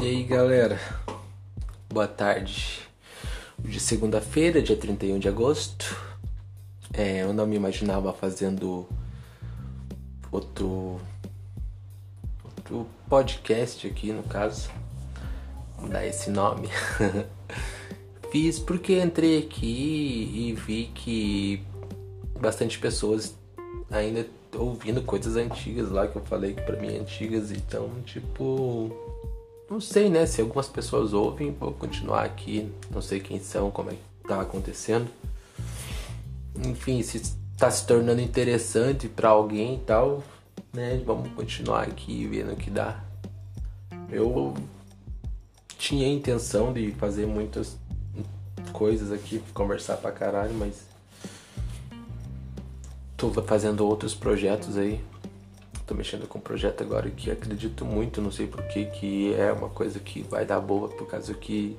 E aí galera, boa tarde. De segunda-feira, dia 31 de agosto. É, eu não me imaginava fazendo outro, outro podcast aqui no caso. Vou dar esse nome. Fiz porque entrei aqui e vi que bastante pessoas ainda ouvindo coisas antigas lá que eu falei que para mim é antigas, então tipo não sei, né? Se algumas pessoas ouvem, vou continuar aqui. Não sei quem são, como é que tá acontecendo. Enfim, se tá se tornando interessante para alguém e tal, né? Vamos continuar aqui vendo o que dá. Eu tinha a intenção de fazer muitas coisas aqui, conversar pra caralho, mas tô fazendo outros projetos aí Tô mexendo com um projeto agora que acredito muito, não sei porquê, que é uma coisa que vai dar boa, por causa que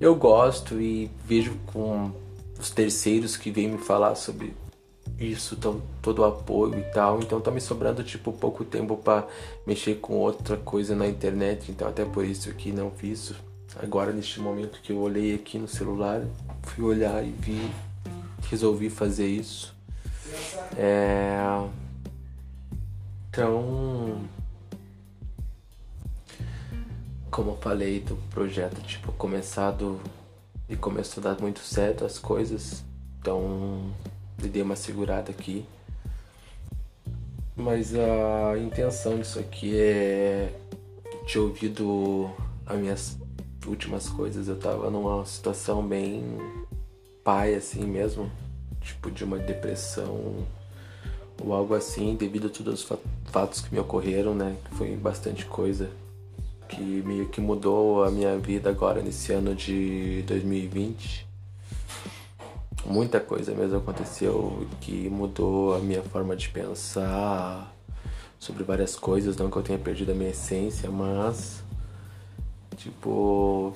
eu gosto e vejo com os terceiros que vêm me falar sobre isso, tão, todo o apoio e tal. Então tá me sobrando tipo pouco tempo para mexer com outra coisa na internet, então até por isso que não fiz. Agora neste momento que eu olhei aqui no celular, fui olhar e vi, resolvi fazer isso. É então, como eu falei do projeto, tipo, começado e começou a dar muito certo as coisas, então eu dei uma segurada aqui. Mas a intenção disso aqui é de ouvido as minhas últimas coisas, eu tava numa situação bem pai assim mesmo, tipo de uma depressão ou algo assim, devido a todos os fatos que me ocorreram, né? Foi bastante coisa que meio que mudou a minha vida agora nesse ano de 2020. Muita coisa mesmo aconteceu que mudou a minha forma de pensar sobre várias coisas, não que eu tenha perdido a minha essência, mas tipo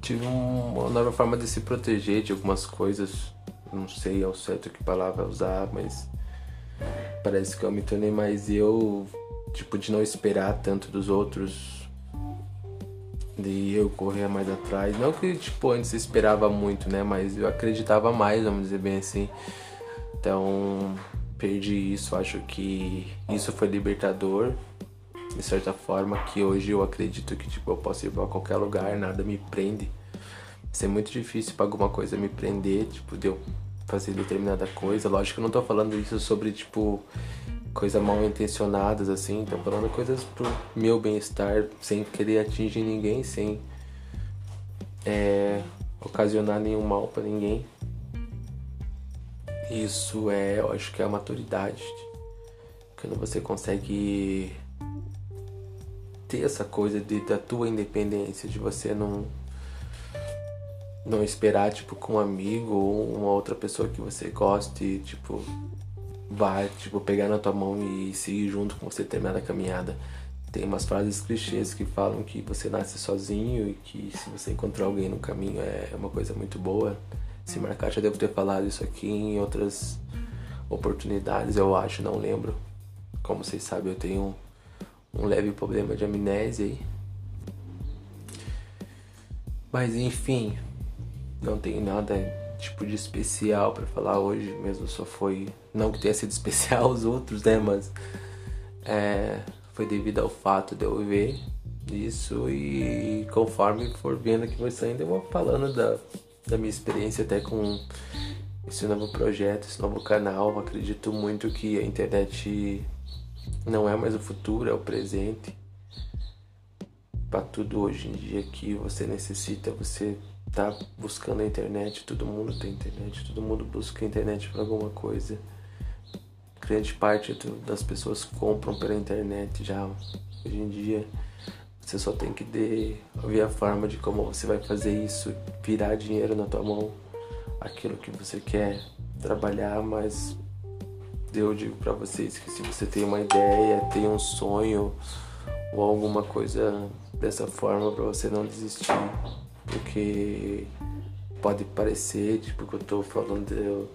tive uma nova forma de se proteger de algumas coisas, não sei ao certo que palavra usar, mas Parece que eu me tornei mais eu, tipo, de não esperar tanto dos outros. De eu correr mais atrás. Não que, tipo, antes eu esperava muito, né? Mas eu acreditava mais, vamos dizer bem assim. Então, perdi isso. Acho que isso foi libertador. De certa forma, que hoje eu acredito que, tipo, eu posso ir pra qualquer lugar, nada me prende. Isso é muito difícil pra alguma coisa me prender, tipo, de eu fazer determinada coisa. Lógico que eu não tô falando isso sobre, tipo, coisas mal intencionadas, assim. Tô falando coisas pro meu bem-estar, sem querer atingir ninguém, sem é, ocasionar nenhum mal para ninguém. Isso é, eu acho que é a maturidade. Quando você consegue ter essa coisa de, da tua independência, de você não não esperar, tipo, com um amigo ou uma outra pessoa que você goste, tipo, vai, tipo, pegar na tua mão e seguir junto com você terminar a caminhada. Tem umas frases clichês que falam que você nasce sozinho e que se você encontrar alguém no caminho é uma coisa muito boa. Se marcar, já devo ter falado isso aqui em outras oportunidades, eu acho, não lembro. Como vocês sabem, eu tenho um, um leve problema de amnésia aí. Mas enfim, não tem nada tipo de especial para falar hoje, mesmo só foi não que tenha sido especial os outros, né, mas é, foi devido ao fato de eu ver isso e conforme for vendo que vai saindo eu vou falando da, da minha experiência até com esse novo projeto, esse novo canal. Acredito muito que a internet não é mais o futuro, é o presente. Para tudo hoje em dia que você necessita, você tá buscando a internet, todo mundo tem internet, todo mundo busca a internet para alguma coisa. Grande parte das pessoas compram pela internet já. Hoje em dia você só tem que ver a forma de como você vai fazer isso, virar dinheiro na tua mão, aquilo que você quer trabalhar, mas eu digo para vocês que se você tem uma ideia, tem um sonho ou alguma coisa dessa forma para você não desistir porque pode parecer, tipo, que eu tô falando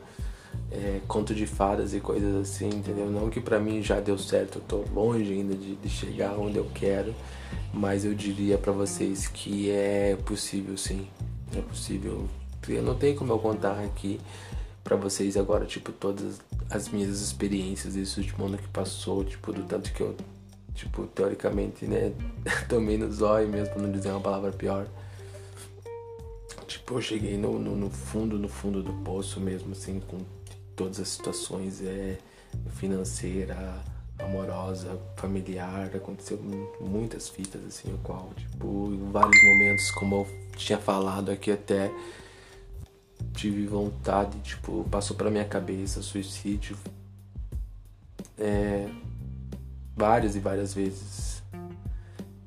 é, conto de fadas e coisas assim, entendeu? Não que pra mim já deu certo, eu tô longe ainda de, de chegar onde eu quero, mas eu diria para vocês que é possível sim, é possível. Eu não tem como eu contar aqui para vocês agora, tipo, todas as minhas experiências desse último ano que passou, tipo, do tanto que eu, tipo, teoricamente, né, tomei no zóio mesmo, pra não dizer uma palavra pior. Tipo, eu cheguei no, no, no fundo, no fundo do poço mesmo, assim, com todas as situações é, financeira, amorosa, familiar, aconteceu muitas fitas assim, o qual, tipo, em vários momentos, como eu tinha falado aqui até, tive vontade, tipo, passou pela minha cabeça suicídio é, várias e várias vezes.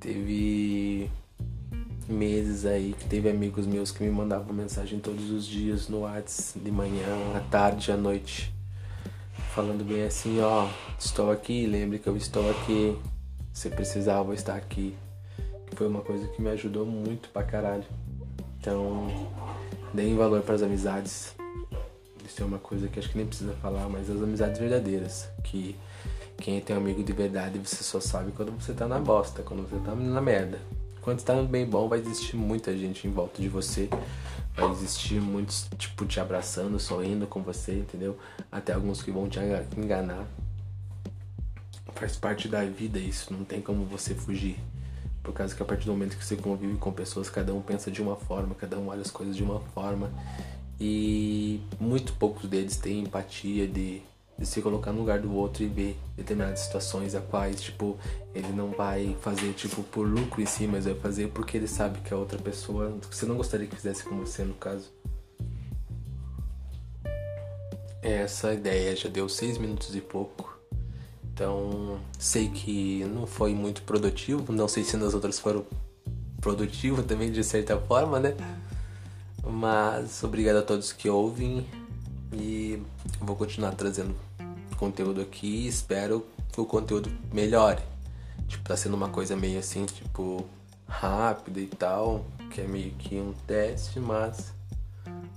Teve meses aí que teve amigos meus que me mandavam mensagem todos os dias no WhatsApp, de manhã, à tarde, à noite, falando bem assim, ó, estou aqui, lembre que eu estou aqui, se precisar eu vou estar aqui. Foi uma coisa que me ajudou muito pra caralho. Então, deem valor para as amizades. Isso é uma coisa que acho que nem precisa falar, mas as amizades verdadeiras, que quem tem um amigo de verdade, você só sabe quando você tá na bosta, quando você tá na merda. Quando está bem bom, vai existir muita gente em volta de você. Vai existir muitos, tipo, te abraçando, sorrindo com você, entendeu? Até alguns que vão te enganar. Faz parte da vida isso, não tem como você fugir. Por causa que a partir do momento que você convive com pessoas, cada um pensa de uma forma, cada um olha as coisas de uma forma. E muito poucos deles têm empatia de de se colocar no lugar do outro e ver determinadas situações a quais, tipo, ele não vai fazer, tipo, por lucro em si, mas vai fazer porque ele sabe que a outra pessoa, você não gostaria que fizesse com você, no caso. Essa ideia já deu seis minutos e pouco. Então, sei que não foi muito produtivo, não sei se nas outras foram produtivo também, de certa forma, né? Mas obrigado a todos que ouvem e vou continuar trazendo conteúdo aqui e espero que o conteúdo melhore. Tipo, tá sendo uma coisa meio assim, tipo, rápida e tal, que é meio que um teste, mas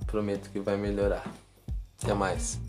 prometo que vai melhorar. Até mais.